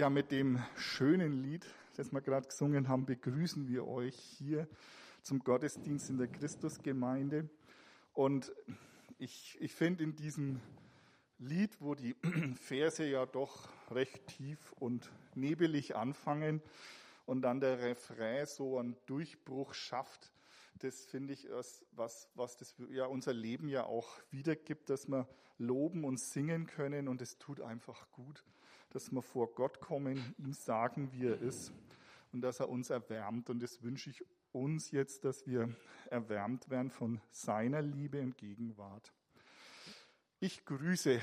Ja, mit dem schönen Lied, das wir gerade gesungen haben, begrüßen wir euch hier zum Gottesdienst in der Christusgemeinde. Und ich, ich finde in diesem Lied, wo die Verse ja doch recht tief und nebelig anfangen und dann der Refrain so einen Durchbruch schafft, das finde ich was, was das ja unser Leben ja auch wiedergibt, dass wir loben und singen können und es tut einfach gut dass wir vor Gott kommen, ihm sagen, wie er ist und dass er uns erwärmt. Und das wünsche ich uns jetzt, dass wir erwärmt werden von seiner Liebe und Gegenwart. Ich grüße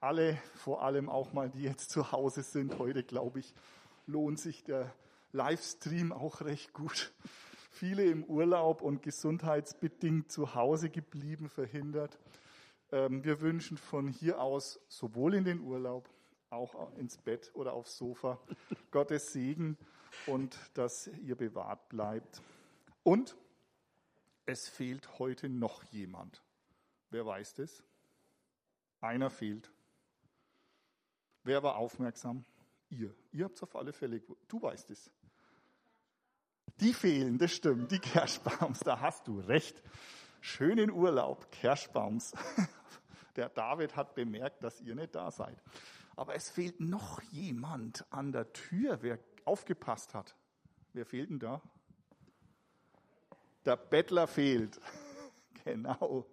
alle, vor allem auch mal, die jetzt zu Hause sind. Heute, glaube ich, lohnt sich der Livestream auch recht gut. Viele im Urlaub und gesundheitsbedingt zu Hause geblieben, verhindert. Ähm, wir wünschen von hier aus sowohl in den Urlaub auch ins Bett oder aufs Sofa. Gottes Segen und dass ihr bewahrt bleibt. Und es fehlt heute noch jemand. Wer weiß das? Einer fehlt. Wer war aufmerksam? Ihr. Ihr habt es auf alle Fälle. Du weißt es. Die fehlen, das stimmt. Die Kerschbaums, da hast du recht. Schönen Urlaub, Kerschbaums. Der David hat bemerkt, dass ihr nicht da seid. Aber es fehlt noch jemand an der Tür, wer aufgepasst hat. Wer fehlt denn da? Der Bettler fehlt. genau.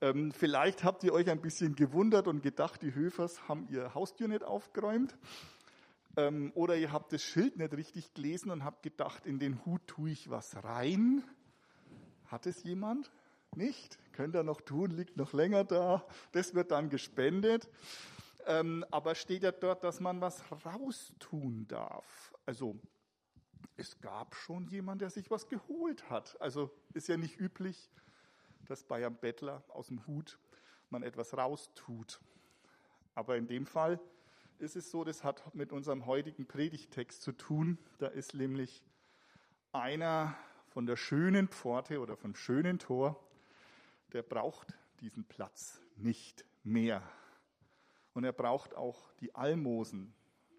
Ähm, vielleicht habt ihr euch ein bisschen gewundert und gedacht, die Höfers haben ihr Haustür nicht aufgeräumt. Ähm, oder ihr habt das Schild nicht richtig gelesen und habt gedacht, in den Hut tue ich was rein. Hat es jemand? Nicht? Könnt ihr noch tun, liegt noch länger da. Das wird dann gespendet. Ähm, aber steht ja dort, dass man was raustun darf. Also es gab schon jemand, der sich was geholt hat. Also ist ja nicht üblich, dass bei einem Bettler aus dem Hut man etwas raustut. Aber in dem Fall ist es so, das hat mit unserem heutigen Predigtext zu tun. Da ist nämlich einer von der schönen Pforte oder vom schönen Tor, der braucht diesen Platz nicht mehr. Und er braucht auch die Almosen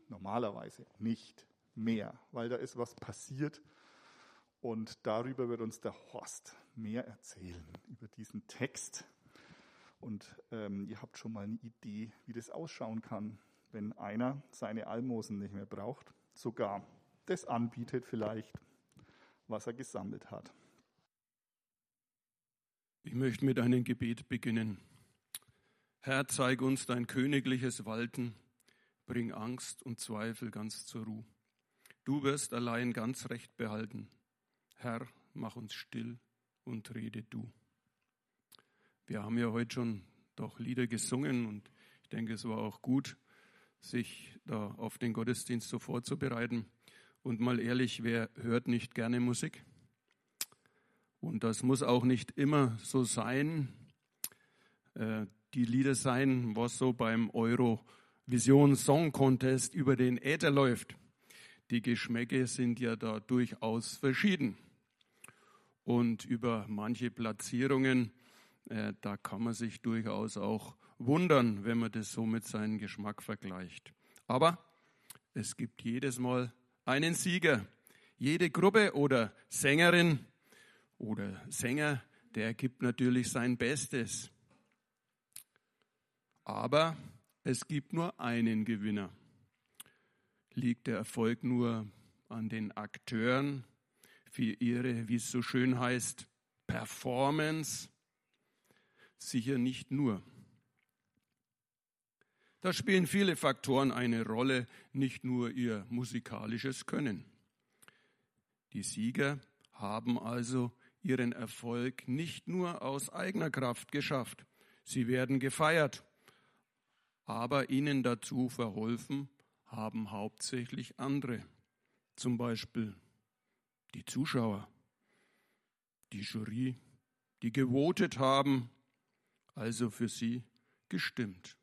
normalerweise nicht mehr, weil da ist was passiert. Und darüber wird uns der Horst mehr erzählen, über diesen Text. Und ähm, ihr habt schon mal eine Idee, wie das ausschauen kann, wenn einer seine Almosen nicht mehr braucht, sogar das anbietet vielleicht, was er gesammelt hat. Ich möchte mit einem Gebet beginnen. Herr, zeig uns dein königliches Walten, bring Angst und Zweifel ganz zur Ruhe. Du wirst allein ganz recht behalten. Herr, mach uns still und rede du. Wir haben ja heute schon doch Lieder gesungen und ich denke, es war auch gut, sich da auf den Gottesdienst so vorzubereiten. Und mal ehrlich, wer hört nicht gerne Musik? Und das muss auch nicht immer so sein. Die Lieder sein, was so beim Eurovision Song Contest über den Äther läuft. Die Geschmäcke sind ja da durchaus verschieden. Und über manche Platzierungen, äh, da kann man sich durchaus auch wundern, wenn man das so mit seinem Geschmack vergleicht. Aber es gibt jedes Mal einen Sieger. Jede Gruppe oder Sängerin oder Sänger, der gibt natürlich sein Bestes. Aber es gibt nur einen Gewinner. Liegt der Erfolg nur an den Akteuren für ihre, wie es so schön heißt, Performance? Sicher nicht nur. Da spielen viele Faktoren eine Rolle, nicht nur ihr musikalisches Können. Die Sieger haben also ihren Erfolg nicht nur aus eigener Kraft geschafft. Sie werden gefeiert aber ihnen dazu verholfen haben hauptsächlich andere, zum Beispiel die Zuschauer, die Jury, die gewotet haben, also für sie gestimmt.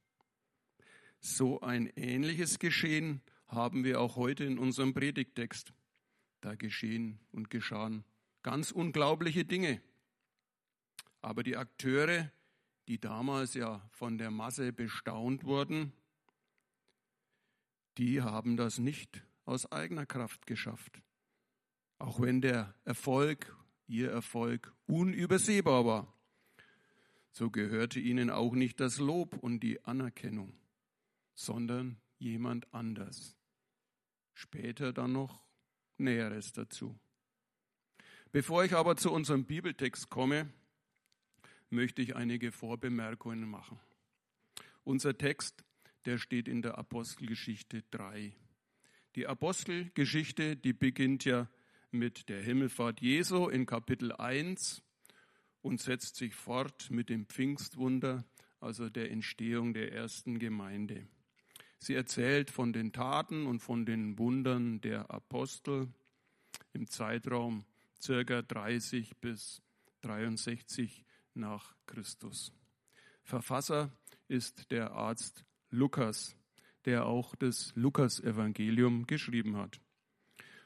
So ein ähnliches Geschehen haben wir auch heute in unserem Predigtext. Da geschehen und geschahen ganz unglaubliche Dinge. Aber die Akteure die damals ja von der Masse bestaunt wurden, die haben das nicht aus eigener Kraft geschafft. Auch wenn der Erfolg, ihr Erfolg, unübersehbar war, so gehörte ihnen auch nicht das Lob und die Anerkennung, sondern jemand anders. Später dann noch Näheres dazu. Bevor ich aber zu unserem Bibeltext komme, möchte ich einige Vorbemerkungen machen. Unser Text, der steht in der Apostelgeschichte 3. Die Apostelgeschichte, die beginnt ja mit der Himmelfahrt Jesu in Kapitel 1 und setzt sich fort mit dem Pfingstwunder, also der Entstehung der ersten Gemeinde. Sie erzählt von den Taten und von den Wundern der Apostel im Zeitraum circa 30 bis 63 nach Christus. Verfasser ist der Arzt Lukas, der auch das Lukas-Evangelium geschrieben hat.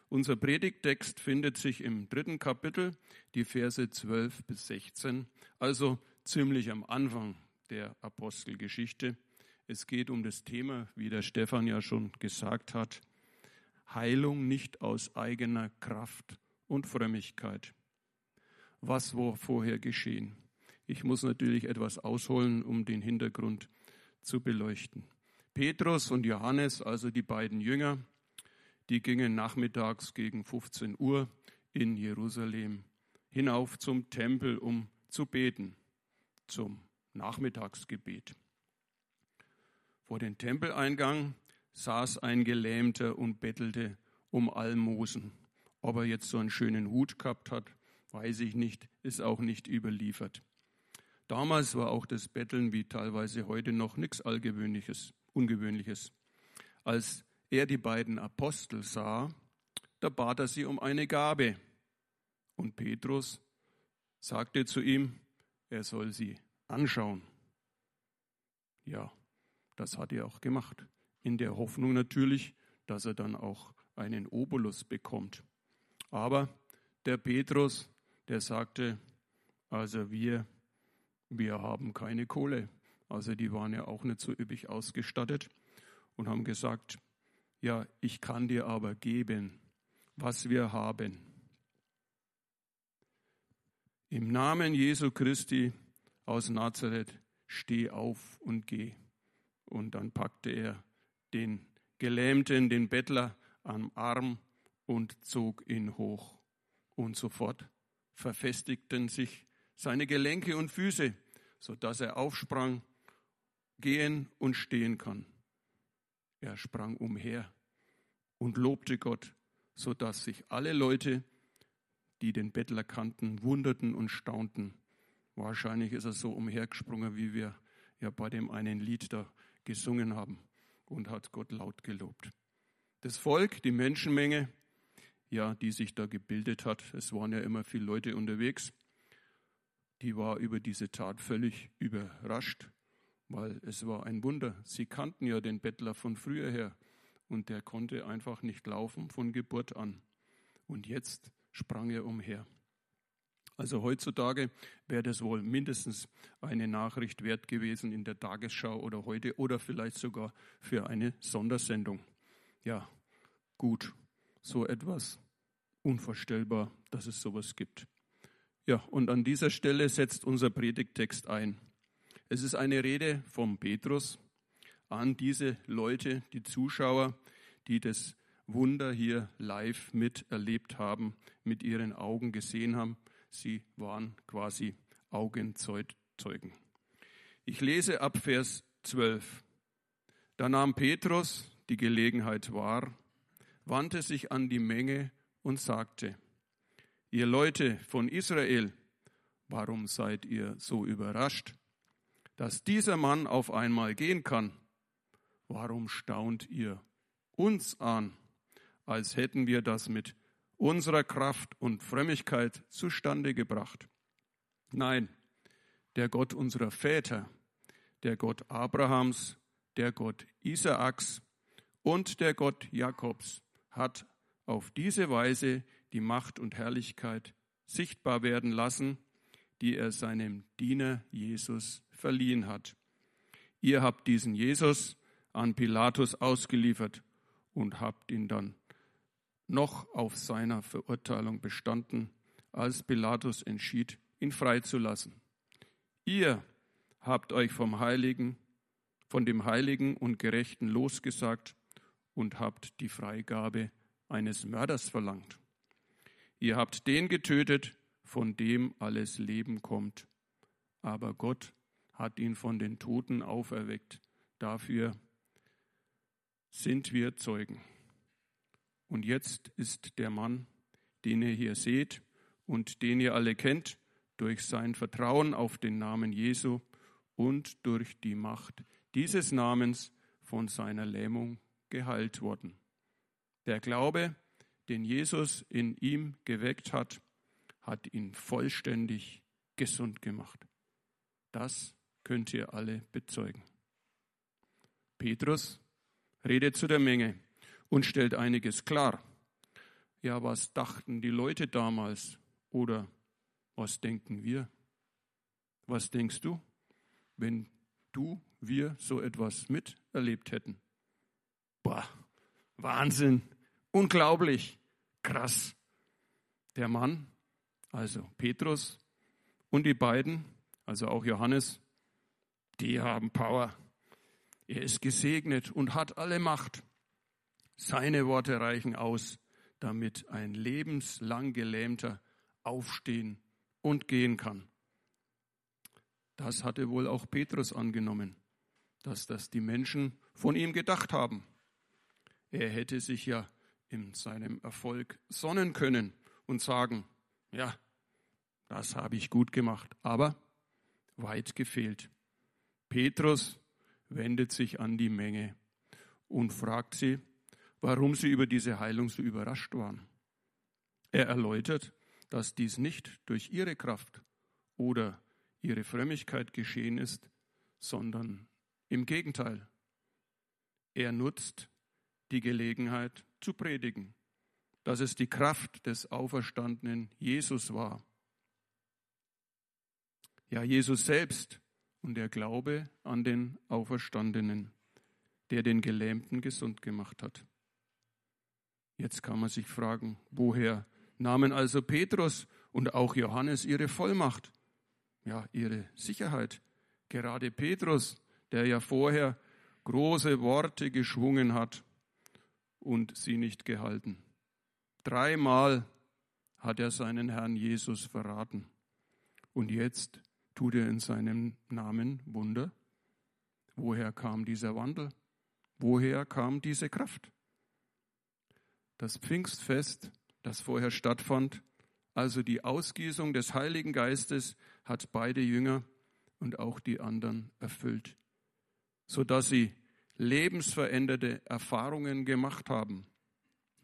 Unser Predigttext findet sich im dritten Kapitel, die Verse 12 bis 16, also ziemlich am Anfang der Apostelgeschichte. Es geht um das Thema, wie der Stefan ja schon gesagt hat, Heilung nicht aus eigener Kraft und Frömmigkeit. Was war vorher geschehen? Ich muss natürlich etwas ausholen, um den Hintergrund zu beleuchten. Petrus und Johannes, also die beiden Jünger, die gingen nachmittags gegen 15 Uhr in Jerusalem hinauf zum Tempel, um zu beten, zum Nachmittagsgebet. Vor dem Tempeleingang saß ein Gelähmter und bettelte um Almosen. Ob er jetzt so einen schönen Hut gehabt hat, weiß ich nicht, ist auch nicht überliefert. Damals war auch das Betteln wie teilweise heute noch nichts Allgewöhnliches, Ungewöhnliches. Als er die beiden Apostel sah, da bat er sie um eine Gabe. Und Petrus sagte zu ihm, er soll sie anschauen. Ja, das hat er auch gemacht. In der Hoffnung natürlich, dass er dann auch einen Obolus bekommt. Aber der Petrus, der sagte, also wir, wir haben keine Kohle. Also die waren ja auch nicht so üppig ausgestattet und haben gesagt, ja, ich kann dir aber geben, was wir haben. Im Namen Jesu Christi aus Nazareth, steh auf und geh. Und dann packte er den Gelähmten, den Bettler am Arm und zog ihn hoch. Und sofort verfestigten sich seine Gelenke und Füße, sodass er aufsprang, gehen und stehen kann. Er sprang umher und lobte Gott, so dass sich alle Leute, die den Bettler kannten, wunderten und staunten. Wahrscheinlich ist er so umhergesprungen, wie wir ja bei dem einen Lied da gesungen haben und hat Gott laut gelobt. Das Volk, die Menschenmenge, ja, die sich da gebildet hat, es waren ja immer viele Leute unterwegs, die war über diese Tat völlig überrascht weil es war ein Wunder. Sie kannten ja den Bettler von früher her und der konnte einfach nicht laufen von Geburt an. Und jetzt sprang er umher. Also heutzutage wäre das wohl mindestens eine Nachricht wert gewesen in der Tagesschau oder heute oder vielleicht sogar für eine Sondersendung. Ja, gut, so etwas unvorstellbar, dass es sowas gibt. Ja, und an dieser Stelle setzt unser Predigtext ein. Es ist eine Rede vom Petrus an diese Leute, die Zuschauer, die das Wunder hier live miterlebt haben, mit ihren Augen gesehen haben. Sie waren quasi Augenzeugen. Ich lese ab Vers 12. Da nahm Petrus die Gelegenheit wahr, wandte sich an die Menge und sagte, ihr Leute von Israel, warum seid ihr so überrascht? dass dieser Mann auf einmal gehen kann, warum staunt ihr uns an, als hätten wir das mit unserer Kraft und Frömmigkeit zustande gebracht? Nein, der Gott unserer Väter, der Gott Abrahams, der Gott Isaaks und der Gott Jakobs hat auf diese Weise die Macht und Herrlichkeit sichtbar werden lassen, die er seinem Diener Jesus verliehen hat. Ihr habt diesen Jesus an Pilatus ausgeliefert und habt ihn dann noch auf seiner Verurteilung bestanden, als Pilatus entschied, ihn freizulassen. Ihr habt euch vom Heiligen, von dem Heiligen und Gerechten losgesagt und habt die Freigabe eines Mörders verlangt. Ihr habt den getötet, von dem alles Leben kommt. Aber Gott hat ihn von den Toten auferweckt. Dafür sind wir Zeugen. Und jetzt ist der Mann, den ihr hier seht und den ihr alle kennt, durch sein Vertrauen auf den Namen Jesu und durch die Macht dieses Namens von seiner Lähmung geheilt worden. Der Glaube, den Jesus in ihm geweckt hat, hat ihn vollständig gesund gemacht. Das könnt ihr alle bezeugen. Petrus redet zu der Menge und stellt einiges klar. Ja, was dachten die Leute damals oder was denken wir? Was denkst du, wenn du, wir so etwas miterlebt hätten? Boah, Wahnsinn, unglaublich, krass. Der Mann, also Petrus und die beiden, also auch Johannes, die haben Power. Er ist gesegnet und hat alle Macht. Seine Worte reichen aus, damit ein lebenslang Gelähmter aufstehen und gehen kann. Das hatte wohl auch Petrus angenommen, dass das die Menschen von ihm gedacht haben. Er hätte sich ja in seinem Erfolg sonnen können und sagen, ja, das habe ich gut gemacht, aber weit gefehlt. Petrus wendet sich an die Menge und fragt sie, warum sie über diese Heilung so überrascht waren. Er erläutert, dass dies nicht durch ihre Kraft oder ihre Frömmigkeit geschehen ist, sondern im Gegenteil. Er nutzt die Gelegenheit zu predigen, dass es die Kraft des auferstandenen Jesus war. Ja, Jesus selbst und der Glaube an den Auferstandenen, der den Gelähmten gesund gemacht hat. Jetzt kann man sich fragen, woher nahmen also Petrus und auch Johannes ihre Vollmacht, ja, ihre Sicherheit. Gerade Petrus, der ja vorher große Worte geschwungen hat und sie nicht gehalten. Dreimal hat er seinen Herrn Jesus verraten. Und jetzt tut er in seinem Namen Wunder. Woher kam dieser Wandel? Woher kam diese Kraft? Das Pfingstfest, das vorher stattfand, also die Ausgießung des Heiligen Geistes, hat beide Jünger und auch die anderen erfüllt, sodass sie lebensveränderte Erfahrungen gemacht haben.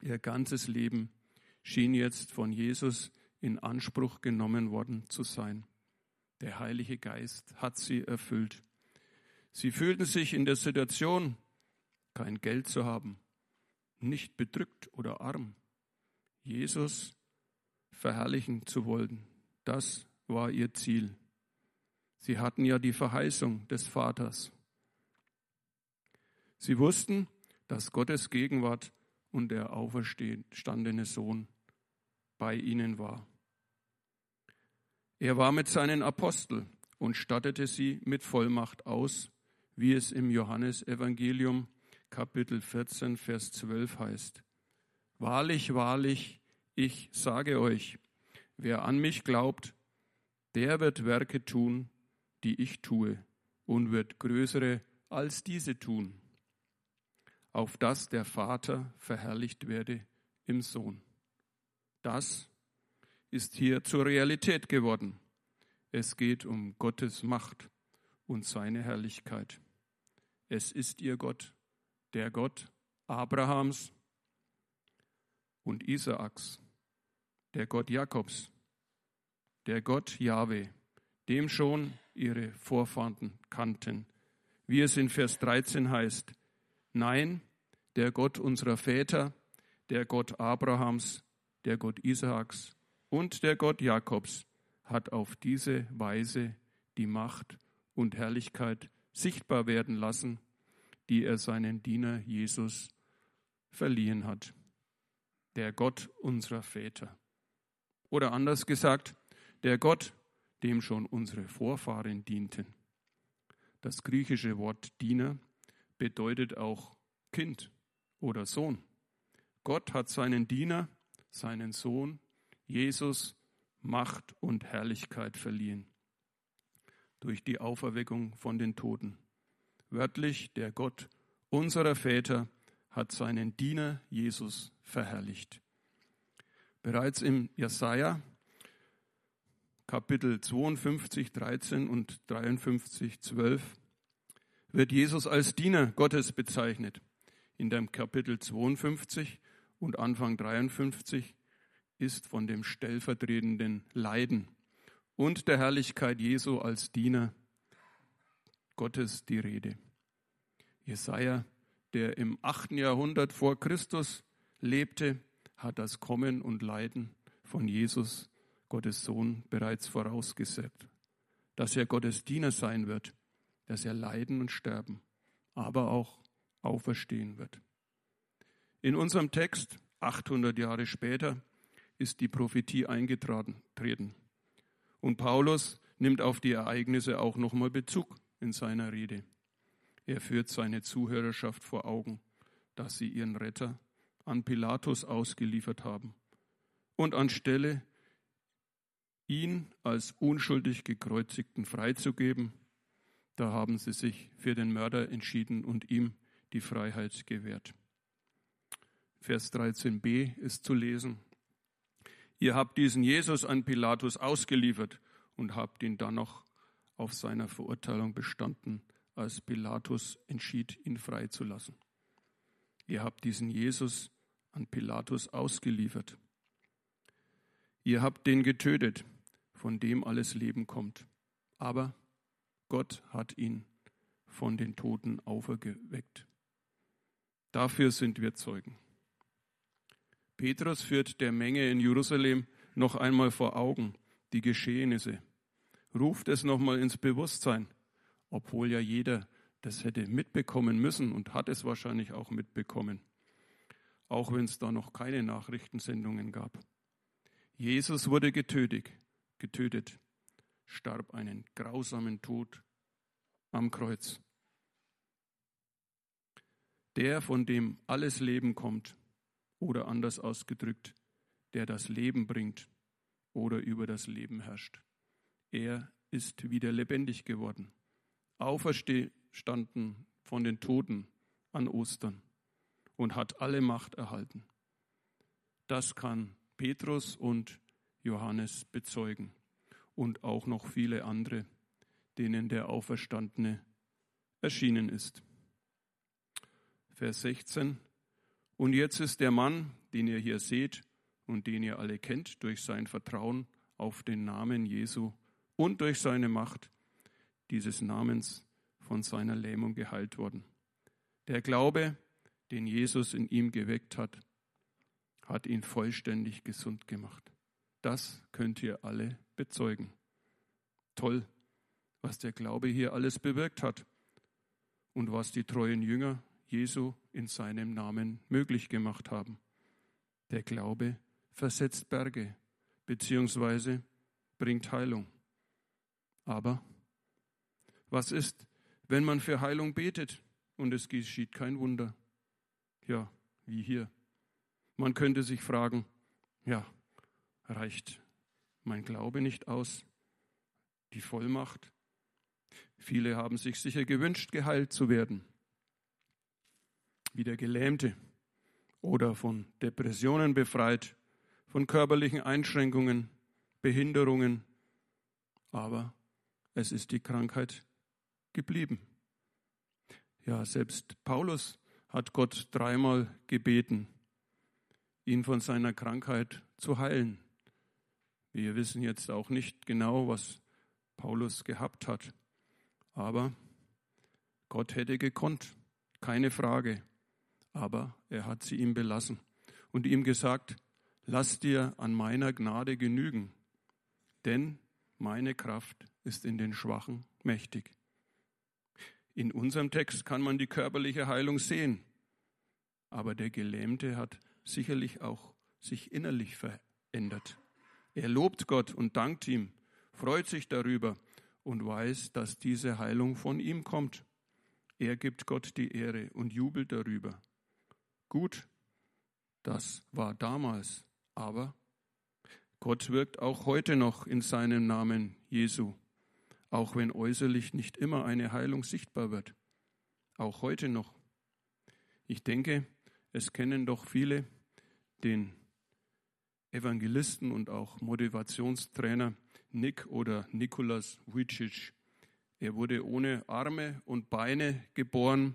Ihr ganzes Leben schien jetzt von Jesus in Anspruch genommen worden zu sein. Der Heilige Geist hat sie erfüllt. Sie fühlten sich in der Situation, kein Geld zu haben, nicht bedrückt oder arm, Jesus verherrlichen zu wollen. Das war ihr Ziel. Sie hatten ja die Verheißung des Vaters. Sie wussten, dass Gottes Gegenwart und der auferstandene Sohn bei ihnen war. Er war mit seinen Aposteln und stattete sie mit Vollmacht aus, wie es im Johannesevangelium Kapitel 14, Vers 12 heißt. Wahrlich, wahrlich, ich sage euch, wer an mich glaubt, der wird Werke tun, die ich tue, und wird größere als diese tun auf dass der Vater verherrlicht werde im Sohn. Das ist hier zur Realität geworden. Es geht um Gottes Macht und seine Herrlichkeit. Es ist ihr Gott, der Gott Abrahams und Isaaks, der Gott Jakobs, der Gott Jahwe, dem schon ihre Vorfahren kannten, wie es in Vers 13 heißt, Nein, der Gott unserer Väter, der Gott Abrahams, der Gott Isaaks und der Gott Jakobs hat auf diese Weise die Macht und Herrlichkeit sichtbar werden lassen, die er seinen Diener Jesus verliehen hat. Der Gott unserer Väter. Oder anders gesagt, der Gott, dem schon unsere Vorfahren dienten. Das griechische Wort Diener bedeutet auch Kind oder Sohn. Gott hat seinen Diener, seinen Sohn, Jesus, Macht und Herrlichkeit verliehen durch die Auferweckung von den Toten. Wörtlich, der Gott unserer Väter hat seinen Diener Jesus verherrlicht. Bereits im Jesaja Kapitel 52, 13 und 53, 12 wird Jesus als Diener Gottes bezeichnet. In dem Kapitel 52 und Anfang 53 ist von dem stellvertretenden Leiden und der Herrlichkeit Jesu als Diener Gottes die Rede. Jesaja, der im 8. Jahrhundert vor Christus lebte, hat das Kommen und Leiden von Jesus Gottes Sohn bereits vorausgesagt, dass er Gottes Diener sein wird, dass er leiden und sterben, aber auch auferstehen wird. In unserem Text, 800 Jahre später, ist die Prophetie eingetreten. Und Paulus nimmt auf die Ereignisse auch nochmal Bezug in seiner Rede. Er führt seine Zuhörerschaft vor Augen, dass sie ihren Retter an Pilatus ausgeliefert haben und anstelle ihn als unschuldig gekreuzigten freizugeben, da haben sie sich für den Mörder entschieden und ihm die Freiheit gewährt. Vers 13b ist zu lesen. Ihr habt diesen Jesus an Pilatus ausgeliefert und habt ihn dann noch auf seiner Verurteilung bestanden, als Pilatus entschied, ihn freizulassen. Ihr habt diesen Jesus an Pilatus ausgeliefert. Ihr habt den getötet, von dem alles Leben kommt. Aber Gott hat ihn von den Toten auferweckt. Dafür sind wir Zeugen. Petrus führt der Menge in Jerusalem noch einmal vor Augen die Geschehnisse, ruft es nochmal ins Bewusstsein, obwohl ja jeder das hätte mitbekommen müssen und hat es wahrscheinlich auch mitbekommen, auch wenn es da noch keine Nachrichtensendungen gab. Jesus wurde getötet, getötet, starb einen grausamen Tod am Kreuz. Der, von dem alles Leben kommt, oder anders ausgedrückt, der das Leben bringt oder über das Leben herrscht. Er ist wieder lebendig geworden, auferstanden von den Toten an Ostern und hat alle Macht erhalten. Das kann Petrus und Johannes bezeugen und auch noch viele andere, denen der Auferstandene erschienen ist. Vers 16. Und jetzt ist der Mann, den ihr hier seht und den ihr alle kennt, durch sein Vertrauen auf den Namen Jesu und durch seine Macht dieses Namens von seiner Lähmung geheilt worden. Der Glaube, den Jesus in ihm geweckt hat, hat ihn vollständig gesund gemacht. Das könnt ihr alle bezeugen. Toll, was der Glaube hier alles bewirkt hat und was die treuen Jünger Jesu in seinem Namen möglich gemacht haben. Der Glaube versetzt Berge beziehungsweise bringt Heilung. Aber was ist, wenn man für Heilung betet und es geschieht kein Wunder? Ja, wie hier. Man könnte sich fragen, ja, reicht mein Glaube nicht aus? Die Vollmacht? Viele haben sich sicher gewünscht, geheilt zu werden, wie der Gelähmte oder von Depressionen befreit, von körperlichen Einschränkungen, Behinderungen. Aber es ist die Krankheit geblieben. Ja, selbst Paulus hat Gott dreimal gebeten, ihn von seiner Krankheit zu heilen. Wir wissen jetzt auch nicht genau, was Paulus gehabt hat. Aber Gott hätte gekonnt, keine Frage. Aber er hat sie ihm belassen und ihm gesagt, lass dir an meiner Gnade genügen, denn meine Kraft ist in den Schwachen mächtig. In unserem Text kann man die körperliche Heilung sehen. Aber der Gelähmte hat sicherlich auch sich innerlich verändert. Er lobt Gott und dankt ihm, freut sich darüber und weiß, dass diese Heilung von ihm kommt. Er gibt Gott die Ehre und jubelt darüber. Gut, das war damals, aber Gott wirkt auch heute noch in seinem Namen Jesu, auch wenn äußerlich nicht immer eine Heilung sichtbar wird. Auch heute noch. Ich denke, es kennen doch viele den Evangelisten und auch Motivationstrainer Nick oder Nikolas Vujicic. Er wurde ohne Arme und Beine geboren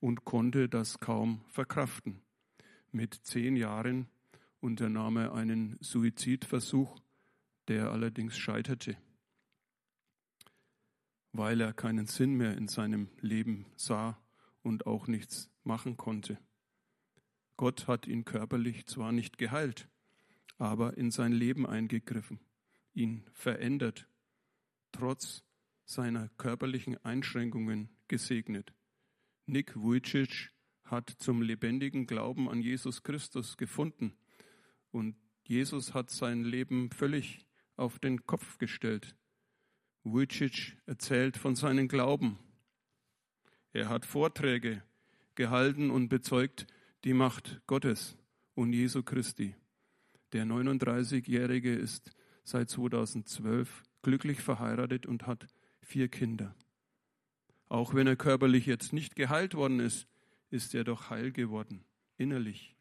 und konnte das kaum verkraften. Mit zehn Jahren unternahm er einen Suizidversuch, der allerdings scheiterte, weil er keinen Sinn mehr in seinem Leben sah und auch nichts machen konnte. Gott hat ihn körperlich zwar nicht geheilt, aber in sein Leben eingegriffen, ihn verändert, trotz seiner körperlichen Einschränkungen gesegnet. Nick Vujicic hat zum lebendigen Glauben an Jesus Christus gefunden und Jesus hat sein Leben völlig auf den Kopf gestellt. Vujicic erzählt von seinem Glauben. Er hat Vorträge gehalten und bezeugt die Macht Gottes und Jesu Christi. Der 39-Jährige ist seit 2012 glücklich verheiratet und hat vier Kinder. Auch wenn er körperlich jetzt nicht geheilt worden ist, ist er doch heil geworden, innerlich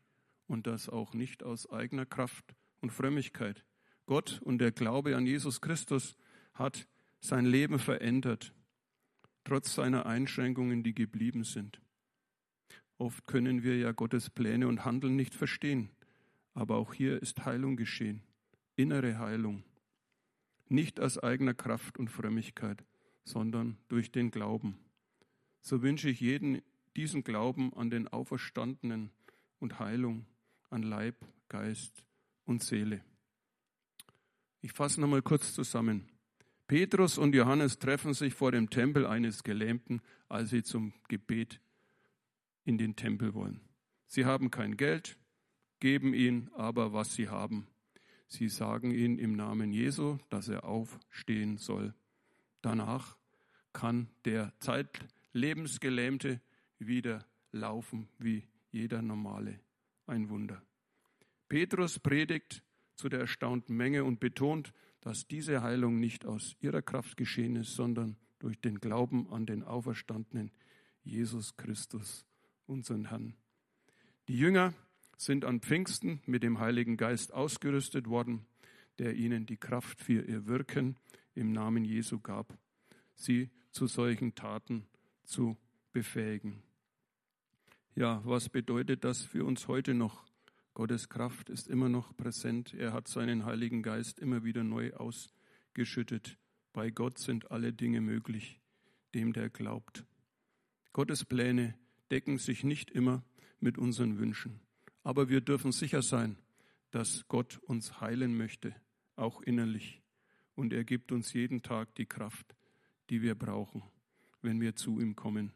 und das auch nicht aus eigener Kraft und Frömmigkeit. Gott und der Glaube an Jesus Christus hat sein Leben verändert, trotz seiner Einschränkungen, die geblieben sind. Oft können wir ja Gottes Pläne und Handeln nicht verstehen, aber auch hier ist Heilung geschehen, innere Heilung, nicht aus eigener Kraft und Frömmigkeit, sondern durch den Glauben. So wünsche ich jeden diesen Glauben an den Auferstandenen und Heilung an Leib, Geist und Seele. Ich fasse nochmal kurz zusammen. Petrus und Johannes treffen sich vor dem Tempel eines Gelähmten, als sie zum Gebet in den Tempel wollen. Sie haben kein Geld, geben ihn aber, was sie haben. Sie sagen ihm im Namen Jesu, dass er aufstehen soll. Danach kann der zeitlebensgelähmte wieder laufen wie jeder normale ein Wunder. Petrus predigt zu der erstaunten Menge und betont, dass diese Heilung nicht aus ihrer Kraft geschehen ist, sondern durch den Glauben an den auferstandenen Jesus Christus, unseren Herrn. Die Jünger sind an Pfingsten mit dem Heiligen Geist ausgerüstet worden, der ihnen die Kraft für ihr Wirken im Namen Jesu gab, sie zu solchen Taten zu befähigen. Ja, was bedeutet das für uns heute noch? Gottes Kraft ist immer noch präsent. Er hat seinen Heiligen Geist immer wieder neu ausgeschüttet. Bei Gott sind alle Dinge möglich, dem der glaubt. Gottes Pläne decken sich nicht immer mit unseren Wünschen. Aber wir dürfen sicher sein, dass Gott uns heilen möchte, auch innerlich. Und er gibt uns jeden Tag die Kraft, die wir brauchen, wenn wir zu ihm kommen.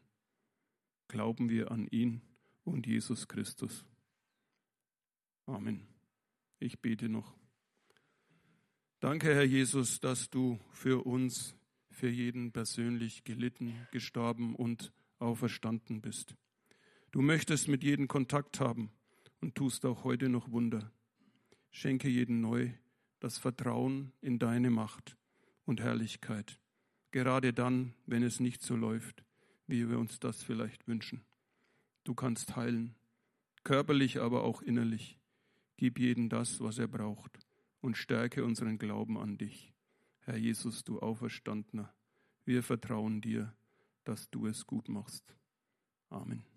Glauben wir an ihn und Jesus Christus. Amen. Ich bete noch. Danke, Herr Jesus, dass du für uns, für jeden persönlich gelitten, gestorben und auferstanden bist. Du möchtest mit jedem Kontakt haben und tust auch heute noch Wunder. Schenke jedem neu das Vertrauen in deine Macht und Herrlichkeit, gerade dann, wenn es nicht so läuft, wie wir uns das vielleicht wünschen. Du kannst heilen, körperlich, aber auch innerlich. Gib jedem das, was er braucht und stärke unseren Glauben an dich. Herr Jesus, du Auferstandener, wir vertrauen dir, dass du es gut machst. Amen.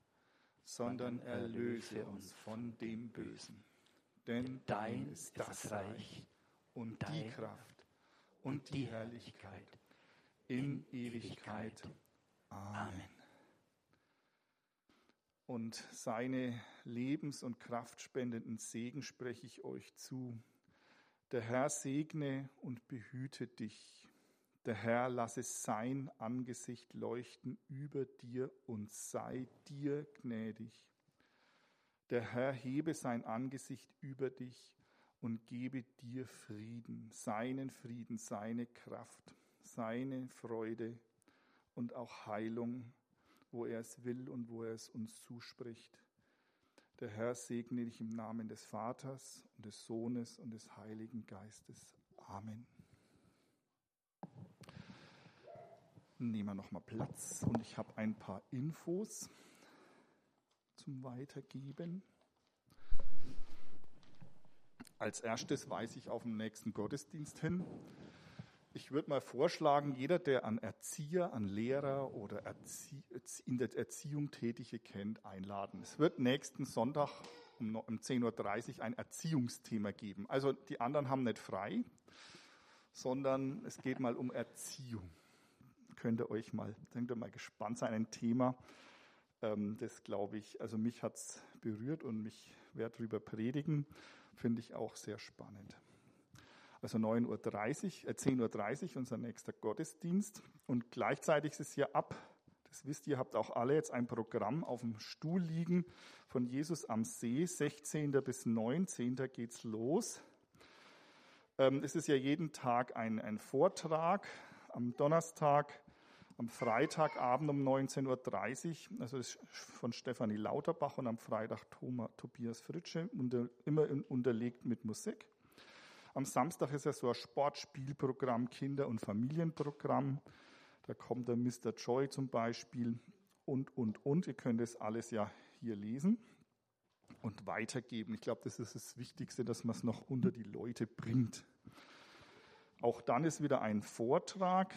sondern erlöse uns von dem Bösen. Denn dein ist das Reich und die Kraft und die Herrlichkeit in Ewigkeit. Amen. Und seine lebens- und kraftspendenden Segen spreche ich euch zu. Der Herr segne und behüte dich. Der Herr lasse sein Angesicht leuchten über dir und sei dir gnädig. Der Herr hebe sein Angesicht über dich und gebe dir Frieden, seinen Frieden, seine Kraft, seine Freude und auch Heilung, wo er es will und wo er es uns zuspricht. Der Herr segne dich im Namen des Vaters und des Sohnes und des Heiligen Geistes. Amen. Nehmen wir nochmal Platz und ich habe ein paar Infos zum Weitergeben. Als erstes weise ich auf den nächsten Gottesdienst hin. Ich würde mal vorschlagen, jeder, der an Erzieher, an Lehrer oder Erzie in der Erziehung Tätige kennt, einladen. Es wird nächsten Sonntag um 10.30 Uhr ein Erziehungsthema geben. Also die anderen haben nicht frei, sondern es geht mal um Erziehung könnt ihr euch mal, könnt ihr mal gespannt sein. Ein Thema, ähm, das glaube ich, also mich hat es berührt und mich werde darüber predigen. Finde ich auch sehr spannend. Also 9.30 Uhr, äh 10.30 Uhr unser nächster Gottesdienst. Und gleichzeitig ist es hier ab, das wisst ihr, habt auch alle jetzt ein Programm auf dem Stuhl liegen von Jesus am See. 16. bis 19. geht's los. Ähm, es ist ja jeden Tag ein, ein Vortrag. Am Donnerstag am Freitagabend um 19.30 Uhr, also ist von Stefanie Lauterbach und am Freitag Thomas, Tobias Fritsche, unter, immer unterlegt mit Musik. Am Samstag ist ja so ein Sportspielprogramm, Kinder- und Familienprogramm. Da kommt der Mr. Joy zum Beispiel und, und, und. Ihr könnt es alles ja hier lesen und weitergeben. Ich glaube, das ist das Wichtigste, dass man es noch unter die Leute bringt. Auch dann ist wieder ein Vortrag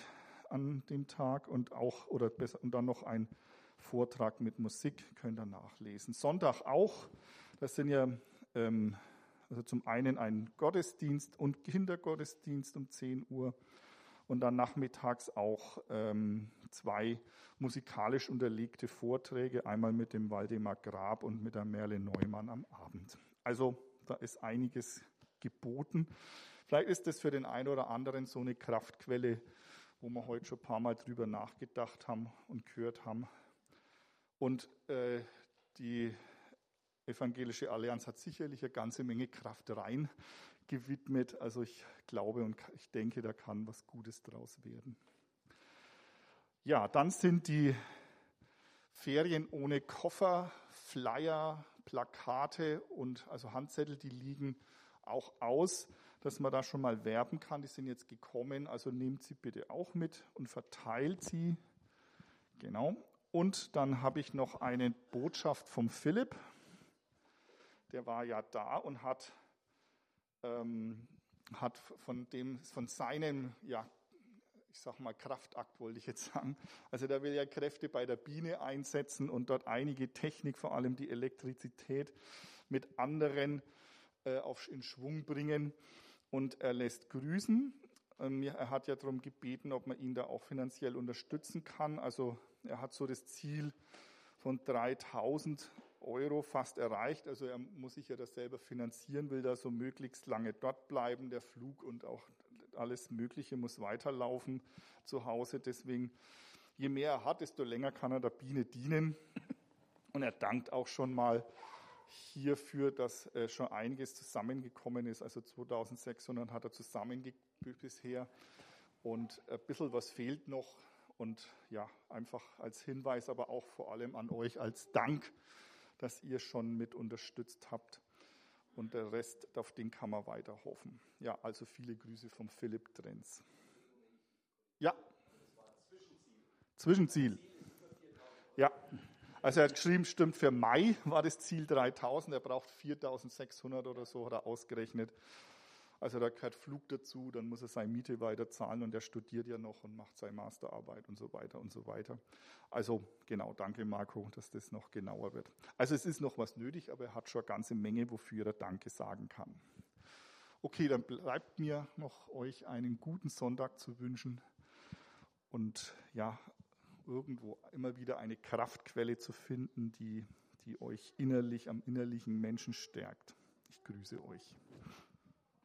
an dem Tag und auch oder besser, und dann noch ein Vortrag mit Musik könnt ihr nachlesen. Sonntag auch. Das sind ja ähm, also zum einen ein Gottesdienst und Kindergottesdienst um 10 Uhr und dann nachmittags auch ähm, zwei musikalisch unterlegte Vorträge, einmal mit dem Waldemar Grab und mit der Merle Neumann am Abend. Also da ist einiges geboten. Vielleicht ist das für den einen oder anderen so eine Kraftquelle, wo wir heute schon ein paar Mal drüber nachgedacht haben und gehört haben. Und äh, die Evangelische Allianz hat sicherlich eine ganze Menge Kraft rein gewidmet. Also ich glaube und ich denke, da kann was Gutes draus werden. Ja, dann sind die Ferien ohne Koffer, Flyer, Plakate und also Handzettel, die liegen auch aus dass man da schon mal werben kann. Die sind jetzt gekommen, also nehmt sie bitte auch mit und verteilt sie. Genau. Und dann habe ich noch eine Botschaft vom Philipp. Der war ja da und hat, ähm, hat von, dem, von seinem, ja, ich sag mal, Kraftakt wollte ich jetzt sagen. Also der will ja Kräfte bei der Biene einsetzen und dort einige Technik, vor allem die Elektrizität, mit anderen äh, auf, in Schwung bringen und er lässt grüßen. Ähm, er hat ja darum gebeten, ob man ihn da auch finanziell unterstützen kann. Also er hat so das Ziel von 3000 Euro fast erreicht. Also er muss sich ja das selber finanzieren, will da so möglichst lange dort bleiben. Der Flug und auch alles Mögliche muss weiterlaufen zu Hause. Deswegen, je mehr er hat, desto länger kann er der Biene dienen. Und er dankt auch schon mal hierfür, dass äh, schon einiges zusammengekommen ist. Also 2600 hat er zusammengegeben bisher und ein bisschen was fehlt noch. Und ja, einfach als Hinweis, aber auch vor allem an euch als Dank, dass ihr schon mit unterstützt habt. Und der Rest, auf den kann man weiter hoffen. Ja, also viele Grüße vom Philipp Trenz. Ja. Zwischenziel. Ja. Also er hat geschrieben, stimmt, für Mai war das Ziel 3000, er braucht 4600 oder so, hat er ausgerechnet. Also da gehört Flug dazu, dann muss er seine Miete weiter zahlen und er studiert ja noch und macht seine Masterarbeit und so weiter und so weiter. Also genau, danke Marco, dass das noch genauer wird. Also es ist noch was nötig, aber er hat schon eine ganze Menge, wofür er Danke sagen kann. Okay, dann bleibt mir noch euch einen guten Sonntag zu wünschen und ja, irgendwo immer wieder eine Kraftquelle zu finden, die, die euch innerlich am innerlichen Menschen stärkt. Ich grüße euch.